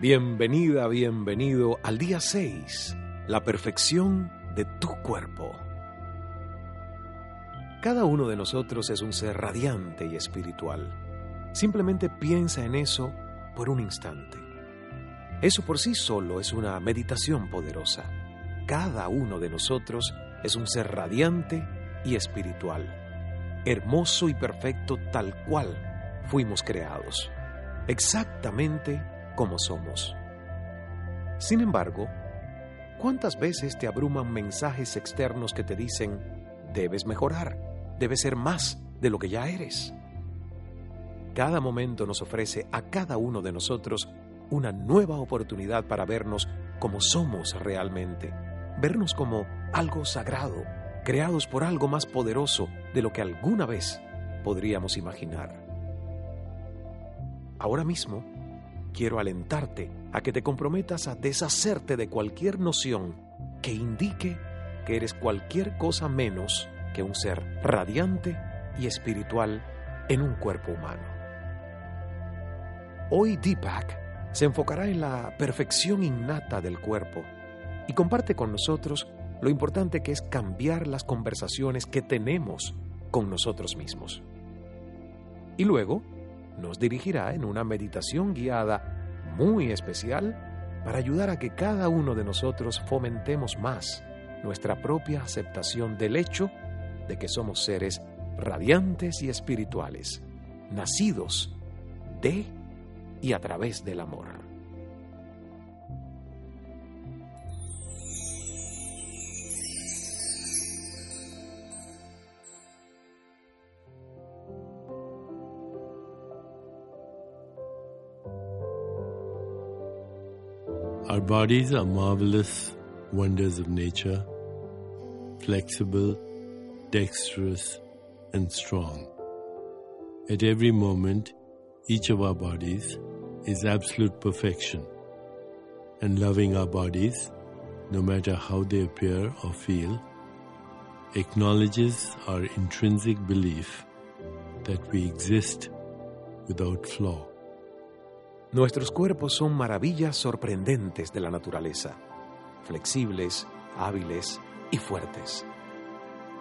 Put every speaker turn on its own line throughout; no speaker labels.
Bienvenida, bienvenido al día 6, la perfección de tu cuerpo. Cada uno de nosotros es un ser radiante y espiritual. Simplemente piensa en eso por un instante. Eso por sí solo es una meditación poderosa. Cada uno de nosotros es un ser radiante y espiritual, hermoso y perfecto tal cual fuimos creados, exactamente como somos. Sin embargo, ¿cuántas veces te abruman mensajes externos que te dicen, debes mejorar, debes ser más de lo que ya eres? Cada momento nos ofrece a cada uno de nosotros una nueva oportunidad para vernos como somos realmente, vernos como algo sagrado, creados por algo más poderoso de lo que alguna vez podríamos imaginar. Ahora mismo, quiero alentarte a que te comprometas a deshacerte de cualquier noción que indique que eres cualquier cosa menos que un ser radiante y espiritual en un cuerpo humano. Hoy Deepak se enfocará en la perfección innata del cuerpo y comparte con nosotros lo importante que es cambiar las conversaciones que tenemos con nosotros mismos. Y luego nos dirigirá en una meditación guiada muy especial para ayudar a que cada uno de nosotros fomentemos más nuestra propia aceptación del hecho de que somos seres radiantes y espirituales, nacidos de y a través del amor.
Our bodies are marvelous wonders of nature, flexible, dexterous, and strong. At every moment, each of our bodies is absolute perfection, and loving our bodies, no matter how they appear or feel, acknowledges our intrinsic belief that we exist without flaw.
Nuestros cuerpos son maravillas sorprendentes de la naturaleza, flexibles, hábiles y fuertes.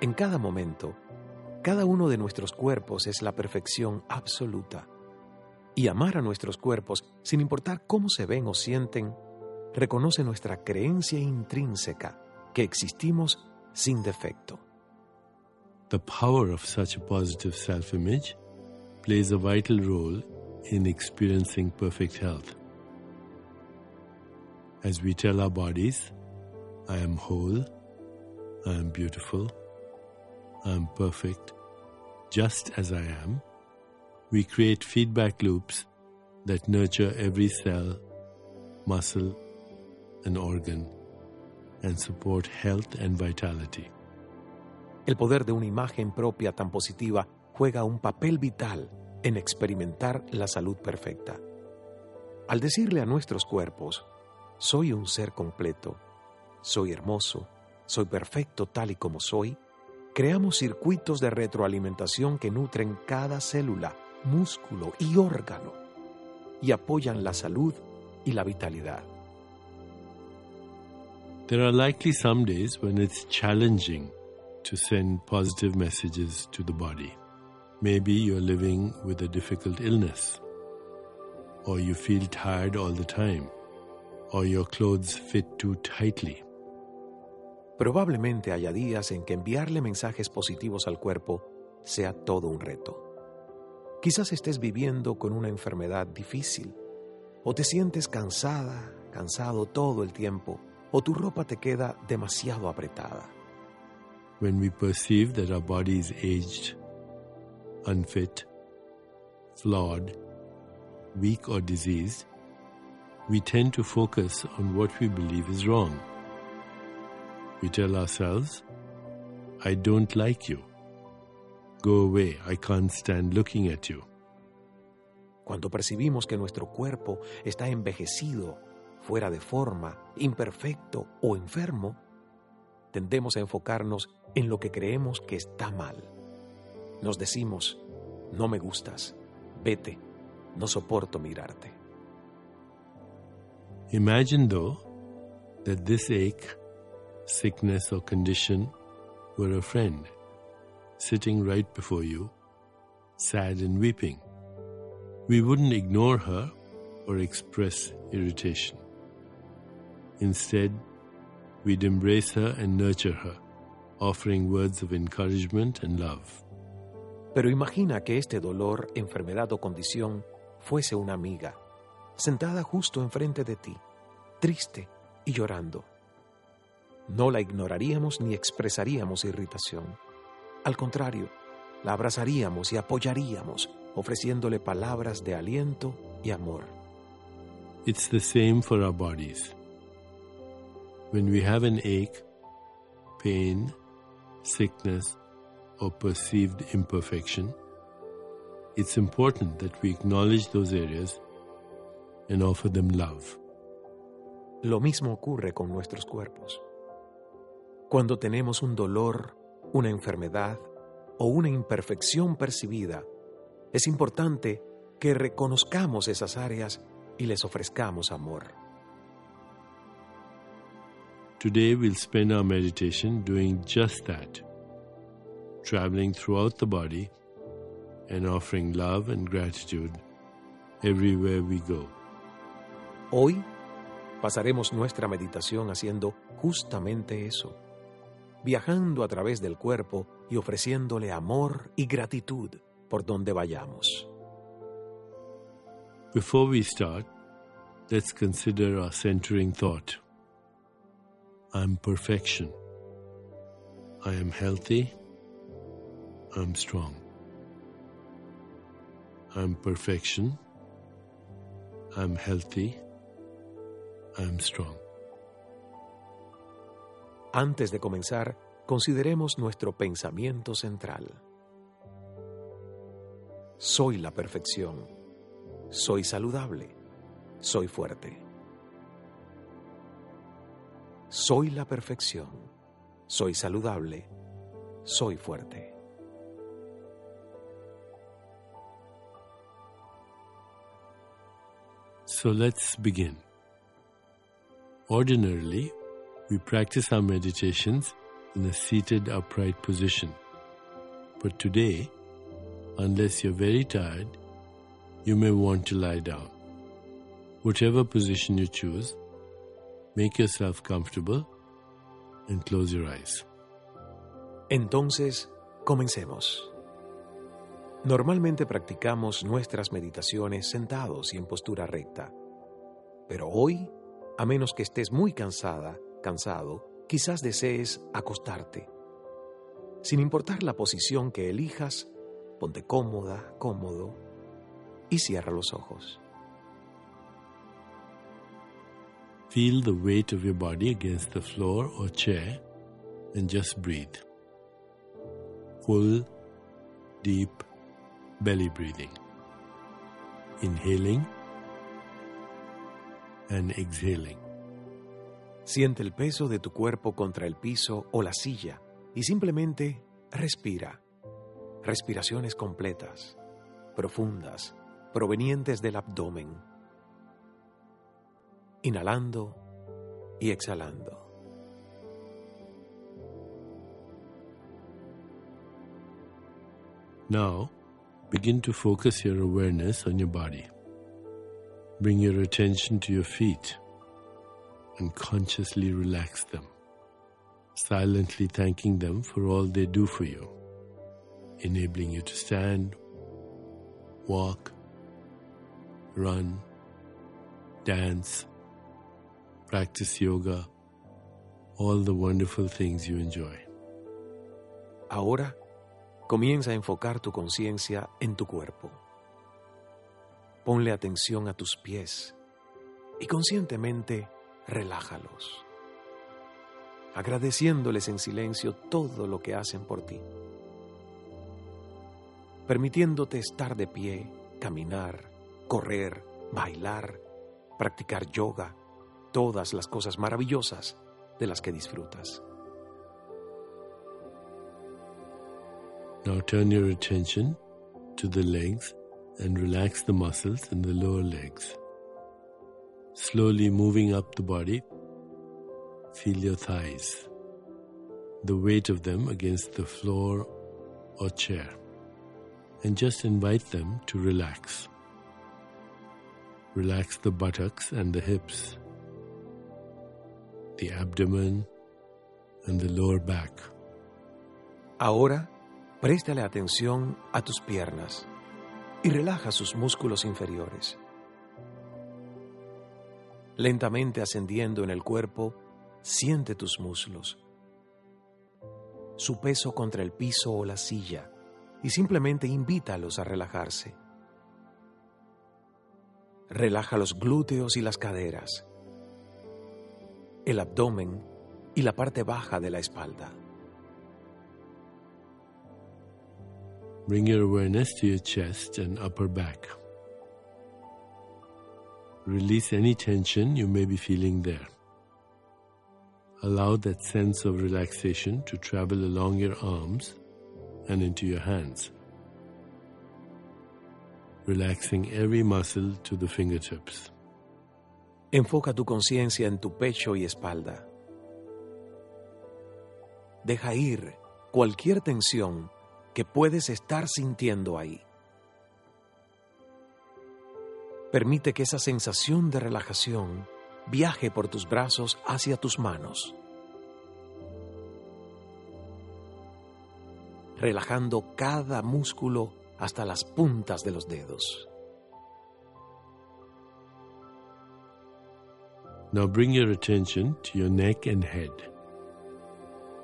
En cada momento, cada uno de nuestros cuerpos es la perfección absoluta. Y amar a nuestros cuerpos, sin importar cómo se ven o sienten, reconoce nuestra creencia intrínseca que existimos sin defecto.
The power of such a positive self image plays a vital role in experiencing perfect health. As we tell our bodies, I am whole, I am beautiful, I am perfect, just as I am, we create feedback loops that nurture every cell, muscle, and organ and support health and vitality.
El poder de una imagen propia tan positiva juega un papel vital en experimentar la salud perfecta. Al decirle a nuestros cuerpos, soy un ser completo, soy hermoso, soy perfecto tal y como soy, creamos circuitos de retroalimentación que nutren cada célula, músculo y órgano y apoyan la salud y la vitalidad.
There are likely some days when it's challenging to send positive messages to the body. Maybe you're living with a difficult illness, or you feel tired all the time, or your clothes fit too tightly.
Probablemente haya días en que enviarle mensajes positivos al cuerpo sea todo un reto. Quizás estés viviendo con una enfermedad difícil, o te sientes cansada, cansado todo el tiempo, o tu ropa te queda demasiado apretada.
When we perceive that our body is aged, unfit, flawed, weak, or diseased, we tend to focus on what we believe is wrong. We tell ourselves, I don't like you. Go away, I can't stand looking at you.
Cuando percibimos que nuestro cuerpo está envejecido, fuera de forma, imperfecto o enfermo, tendemos a enfocarnos en lo que creemos que está mal. Nos decimos, no me gustas, vete, no soporto mirarte.
Imagine, though, that this ache, sickness, or condition were a friend sitting right before you, sad and weeping. We wouldn't ignore her or express irritation. Instead, we'd embrace her and nurture her, offering words of encouragement and love.
Pero imagina que este dolor, enfermedad o condición fuese una amiga, sentada justo enfrente de ti, triste y llorando. No la ignoraríamos ni expresaríamos irritación. Al contrario, la abrazaríamos y apoyaríamos, ofreciéndole palabras de aliento y amor.
It's the same for our bodies. When we have an ache, pain, sickness, or perceived imperfection, it's important that we acknowledge those areas and offer them love.
Lo mismo ocurre con nuestros cuerpos. Cuando tenemos un dolor, una enfermedad o una imperfección percibida, es importante que reconozcamos esas áreas y les ofrezcamos amor.
Today we'll spend our meditation doing just that, traveling throughout the body and offering love and gratitude everywhere we go.
Hoy pasaremos nuestra meditación haciendo justamente eso, viajando a través del cuerpo y ofreciéndole amor y gratitud por donde vayamos.
Before we start, let's consider our centering thought. I'm perfection. I am healthy. I'm strong. I'm perfection. I'm healthy. I'm strong.
Antes de comenzar, consideremos nuestro pensamiento central. Soy la perfección. Soy saludable. Soy fuerte. Soy la perfección. Soy saludable. Soy fuerte.
So let's begin. Ordinarily, we practice our meditations in a seated upright position. But today, unless you're very tired, you may want to lie down. Whatever position you choose, make yourself comfortable and close your eyes.
Entonces, comencemos. Normalmente practicamos nuestras meditaciones sentados y en postura recta. Pero hoy, a menos que estés muy cansada, cansado, quizás desees acostarte. Sin importar la posición que elijas, ponte cómoda, cómodo y cierra los ojos.
Feel the weight of your body against the floor or chair and just breathe. Full, deep belly breathing. Inhaling and exhaling.
Siente el peso de tu cuerpo contra el piso o la silla y simplemente respira. Respiraciones completas, profundas, provenientes del abdomen. Inhalando y exhalando.
Now, begin to focus your awareness on your body. Bring your attention to your feet and consciously relax them, silently thanking them for all they do for you, enabling you to stand, walk, run, dance, practice yoga, all the wonderful things you enjoy.
Ahora, Comienza a enfocar tu conciencia en tu cuerpo. Ponle atención a tus pies y conscientemente relájalos, agradeciéndoles en silencio todo lo que hacen por ti, permitiéndote estar de pie, caminar, correr, bailar, practicar yoga, todas las cosas maravillosas de las que disfrutas.
Now turn your attention to the legs and relax the muscles in the lower legs. Slowly moving up the body, feel your thighs, the weight of them against the floor or chair, and just invite them to relax. Relax the buttocks and the hips, the abdomen and the lower back.
Ahora, préstale atención a tus piernas y relaja sus músculos inferiores. Lentamente ascendiendo en el cuerpo, siente tus muslos, su peso contra el piso o la silla y simplemente invítalos a relajarse. Relaja los glúteos y las caderas, el abdomen y la parte baja de la espalda.
Bring your awareness to your chest and upper back. Release any tension you may be feeling there. Allow that sense of relaxation to travel along your arms and into your hands, relaxing every muscle to the fingertips.
Enfoca tu conciencia en tu pecho y espalda. Deja ir cualquier tensión que puedes estar sintiendo ahí. Permite que esa sensación de relajación viaje por tus brazos hacia tus manos, relajando cada músculo hasta las puntas de los dedos.
Now bring your attention to your neck and head.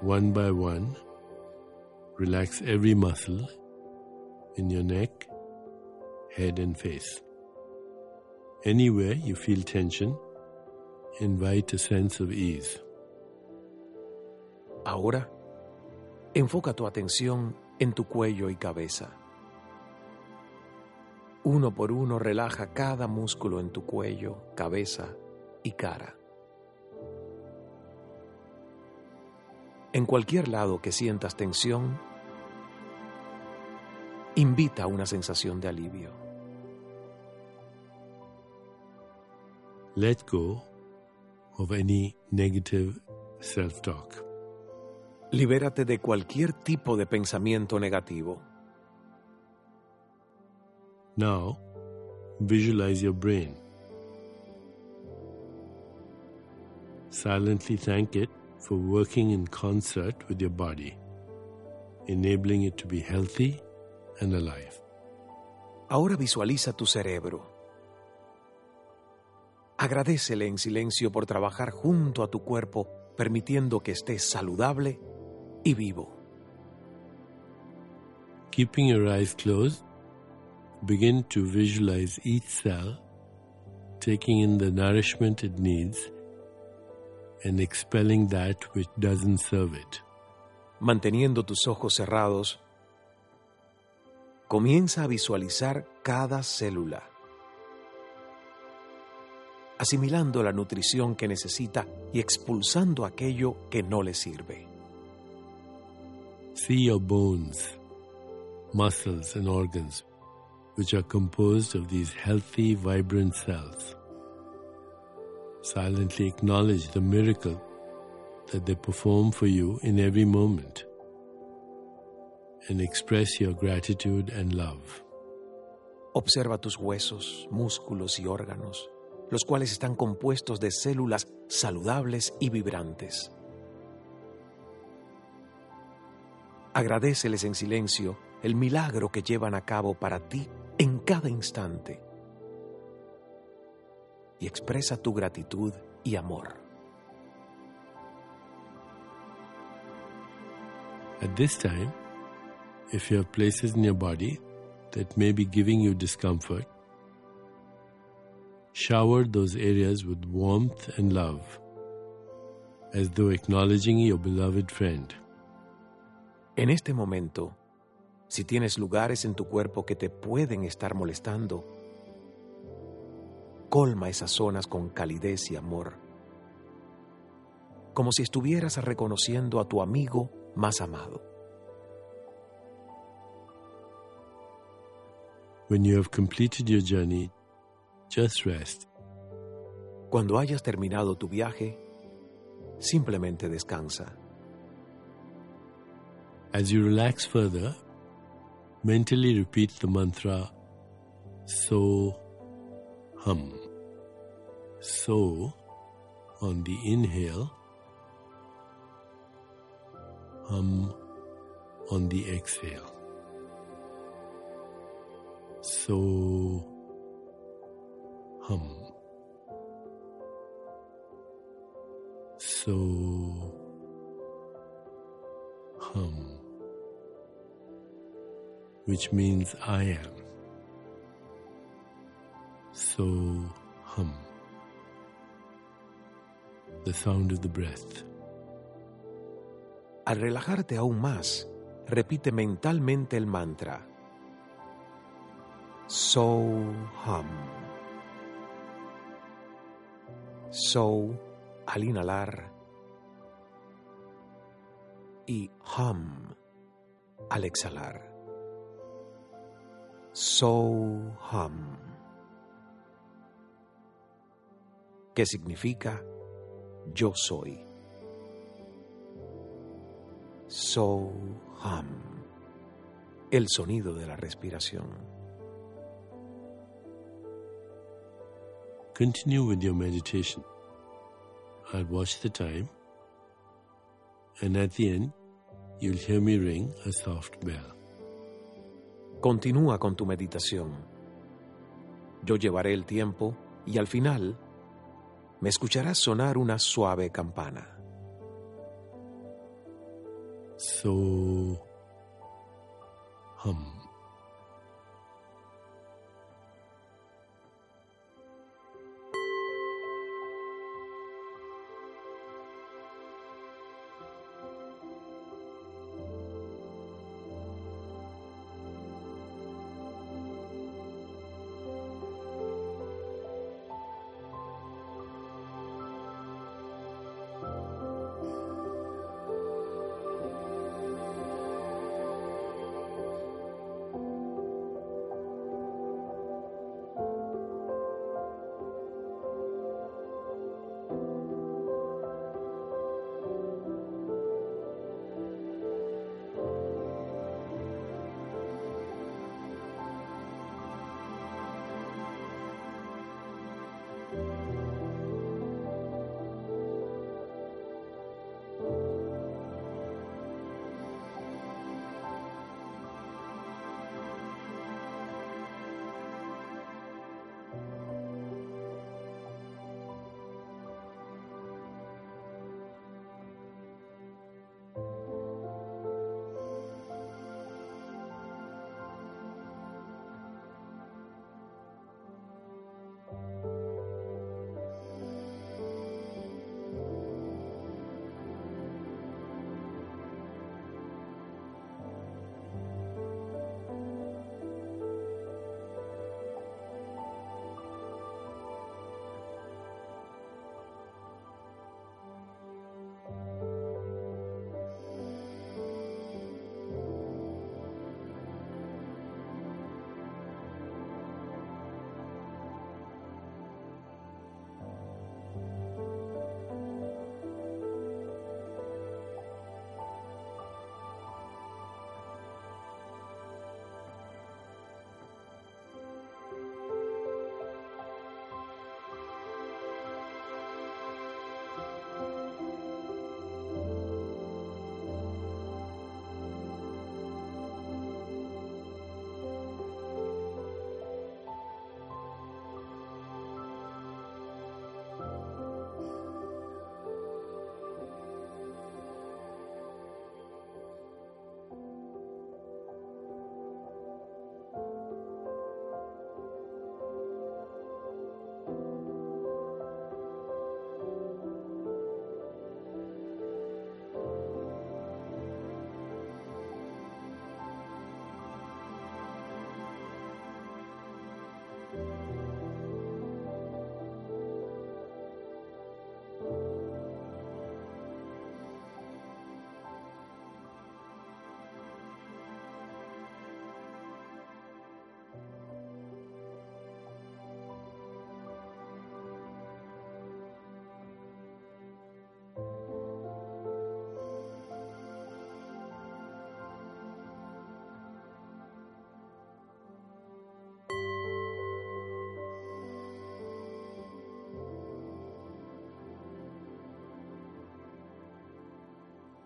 One by one, relax every muscle in your neck, head, and face. Anywhere you feel tension, invite a sense of ease.
Ahora, enfoca tu atención en tu cuello y cabeza. Uno por uno relaja cada músculo en tu cuello, cabeza y cara. En cualquier lado que sientas tensión, invita a una sensación de alivio.
Let go of any negative self talk.
Libérate de cualquier tipo de pensamiento negativo.
Now, visualize your brain. Silently thank it for working in concert with your body, enabling it to be healthy and alive.
Ahora visualiza tu cerebro. Agradecele en silencio por trabajar junto a tu cuerpo, permitiendo que estés saludable y vivo.
Keeping your eyes closed, begin to visualize each cell taking in the nourishment it needs and expelling that which doesn't serve it.
Manteniendo tus ojos cerrados, comienza a visualizar cada célula, asimilando la nutrición que necesita y expulsando aquello que no le sirve.
See your bones, muscles, and organs, which are composed of these healthy, vibrant cells. Silently acknowledge the miracle that they perform for you in every moment and express your gratitude and love.
Observa tus huesos, músculos y órganos, los cuales están compuestos de células saludables y vibrantes. Agradeceles en silencio el milagro que llevan a cabo para ti en cada instante y expresa tu gratitud y amor.
At this time, If you have places in your body that may be giving you discomfort, shower those areas with warmth and love, as though acknowledging your beloved friend.
En este momento, si tienes lugares en tu cuerpo que te pueden estar molestando, colma esas zonas con calidez y amor, como si estuvieras reconociendo a tu amigo más amado.
When you have completed your journey, just rest.
Cuando hayas terminado tu viaje, simplemente descansa.
As you relax further, mentally repeat the mantra So hum. So on the inhale, hum on the exhale. So hum. So hum. Which means I am. So hum. The sound of the breath.
Al relajarte aún más, repite mentalmente el mantra. So hum. So al inhalar y hum al exhalar. So hum. ¿Qué significa yo soy? So hum. El sonido de la respiración.
Continue with your meditation. I'll watch the time, and at the end, you'll hear me ring a soft bell.
Continúa con tu meditación. Yo llevaré el tiempo y al final me escucharás sonar una suave campana.
So hum.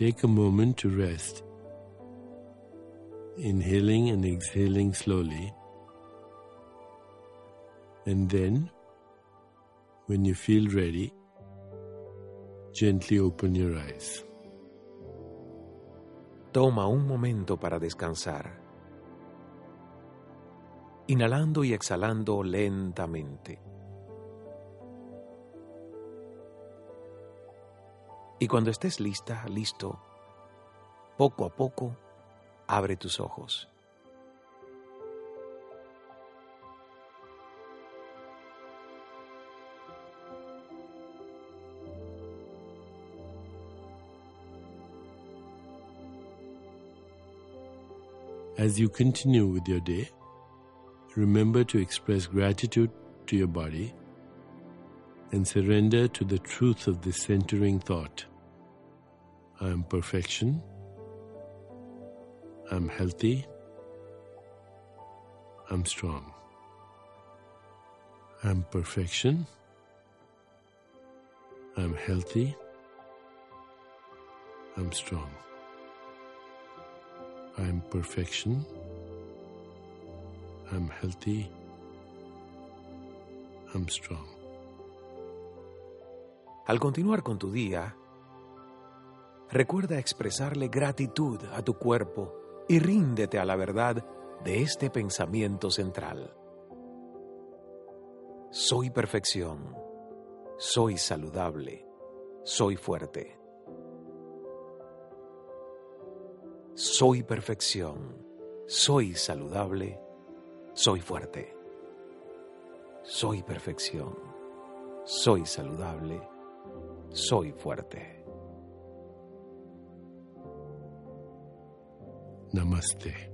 Take a moment to rest, inhaling and exhaling slowly. And then, when you feel ready, gently open your eyes.
Toma un momento para descansar, inhalando y exhalando lentamente. Y cuando estés lista, listo, poco a poco, abre tus ojos.
As you continue with your day, remember to express gratitude to your body and surrender to the truth of this centering thought. I am perfection. I'm healthy. I'm strong. I'm perfection. I'm healthy. I'm strong. I'm perfection. I'm healthy. I'm strong.
Al continuar con tu día, recuerda expresarle gratitud a tu cuerpo y ríndete a la verdad de este pensamiento central. Soy perfección, soy saludable, soy fuerte. Soy perfección, soy saludable, soy fuerte. Soy perfección, soy saludable, soy fuerte.
Namaste.